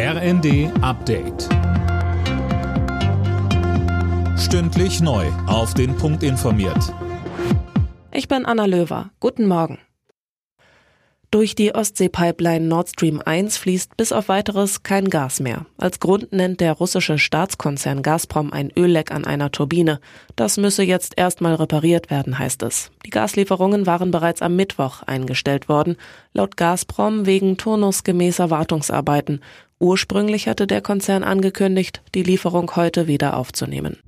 RND Update. Stündlich neu. Auf den Punkt informiert. Ich bin Anna Löwer. Guten Morgen. Durch die Ostsee-Pipeline Nord Stream 1 fließt bis auf weiteres kein Gas mehr. Als Grund nennt der russische Staatskonzern Gazprom ein Ölleck an einer Turbine. Das müsse jetzt erstmal repariert werden, heißt es. Die Gaslieferungen waren bereits am Mittwoch eingestellt worden, laut Gazprom wegen turnusgemäßer Wartungsarbeiten. Ursprünglich hatte der Konzern angekündigt, die Lieferung heute wieder aufzunehmen.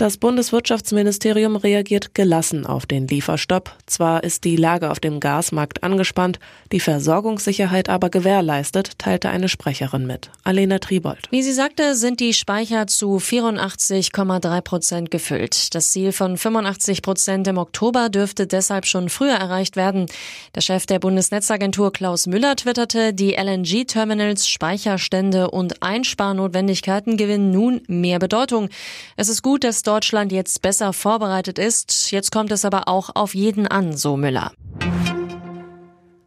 Das Bundeswirtschaftsministerium reagiert gelassen auf den Lieferstopp. Zwar ist die Lage auf dem Gasmarkt angespannt, die Versorgungssicherheit aber gewährleistet, teilte eine Sprecherin mit. Alena Tribold. Wie sie sagte, sind die Speicher zu 84,3 Prozent gefüllt. Das Ziel von 85 Prozent im Oktober dürfte deshalb schon früher erreicht werden. Der Chef der Bundesnetzagentur Klaus Müller twitterte, die LNG-Terminals, Speicherstände und Einsparnotwendigkeiten gewinnen nun mehr Bedeutung. Es ist gut, dass Deutschland jetzt besser vorbereitet ist. Jetzt kommt es aber auch auf jeden an, so Müller.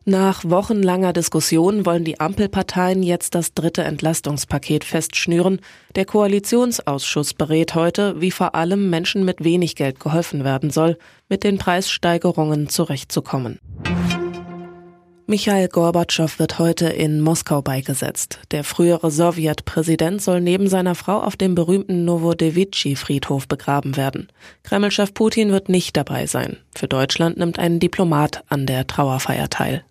Nach wochenlanger Diskussion wollen die Ampelparteien jetzt das dritte Entlastungspaket festschnüren. Der Koalitionsausschuss berät heute, wie vor allem Menschen mit wenig Geld geholfen werden soll, mit den Preissteigerungen zurechtzukommen. Michail Gorbatschow wird heute in Moskau beigesetzt. Der frühere Sowjetpräsident soll neben seiner Frau auf dem berühmten Novodevitschi-Friedhof begraben werden. Kremlchef Putin wird nicht dabei sein. Für Deutschland nimmt ein Diplomat an der Trauerfeier teil.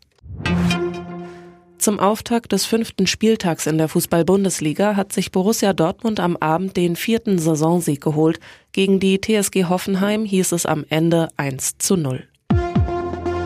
Zum Auftakt des fünften Spieltags in der Fußball-Bundesliga hat sich Borussia Dortmund am Abend den vierten Saisonsieg geholt. Gegen die TSG Hoffenheim hieß es am Ende 1 zu 0.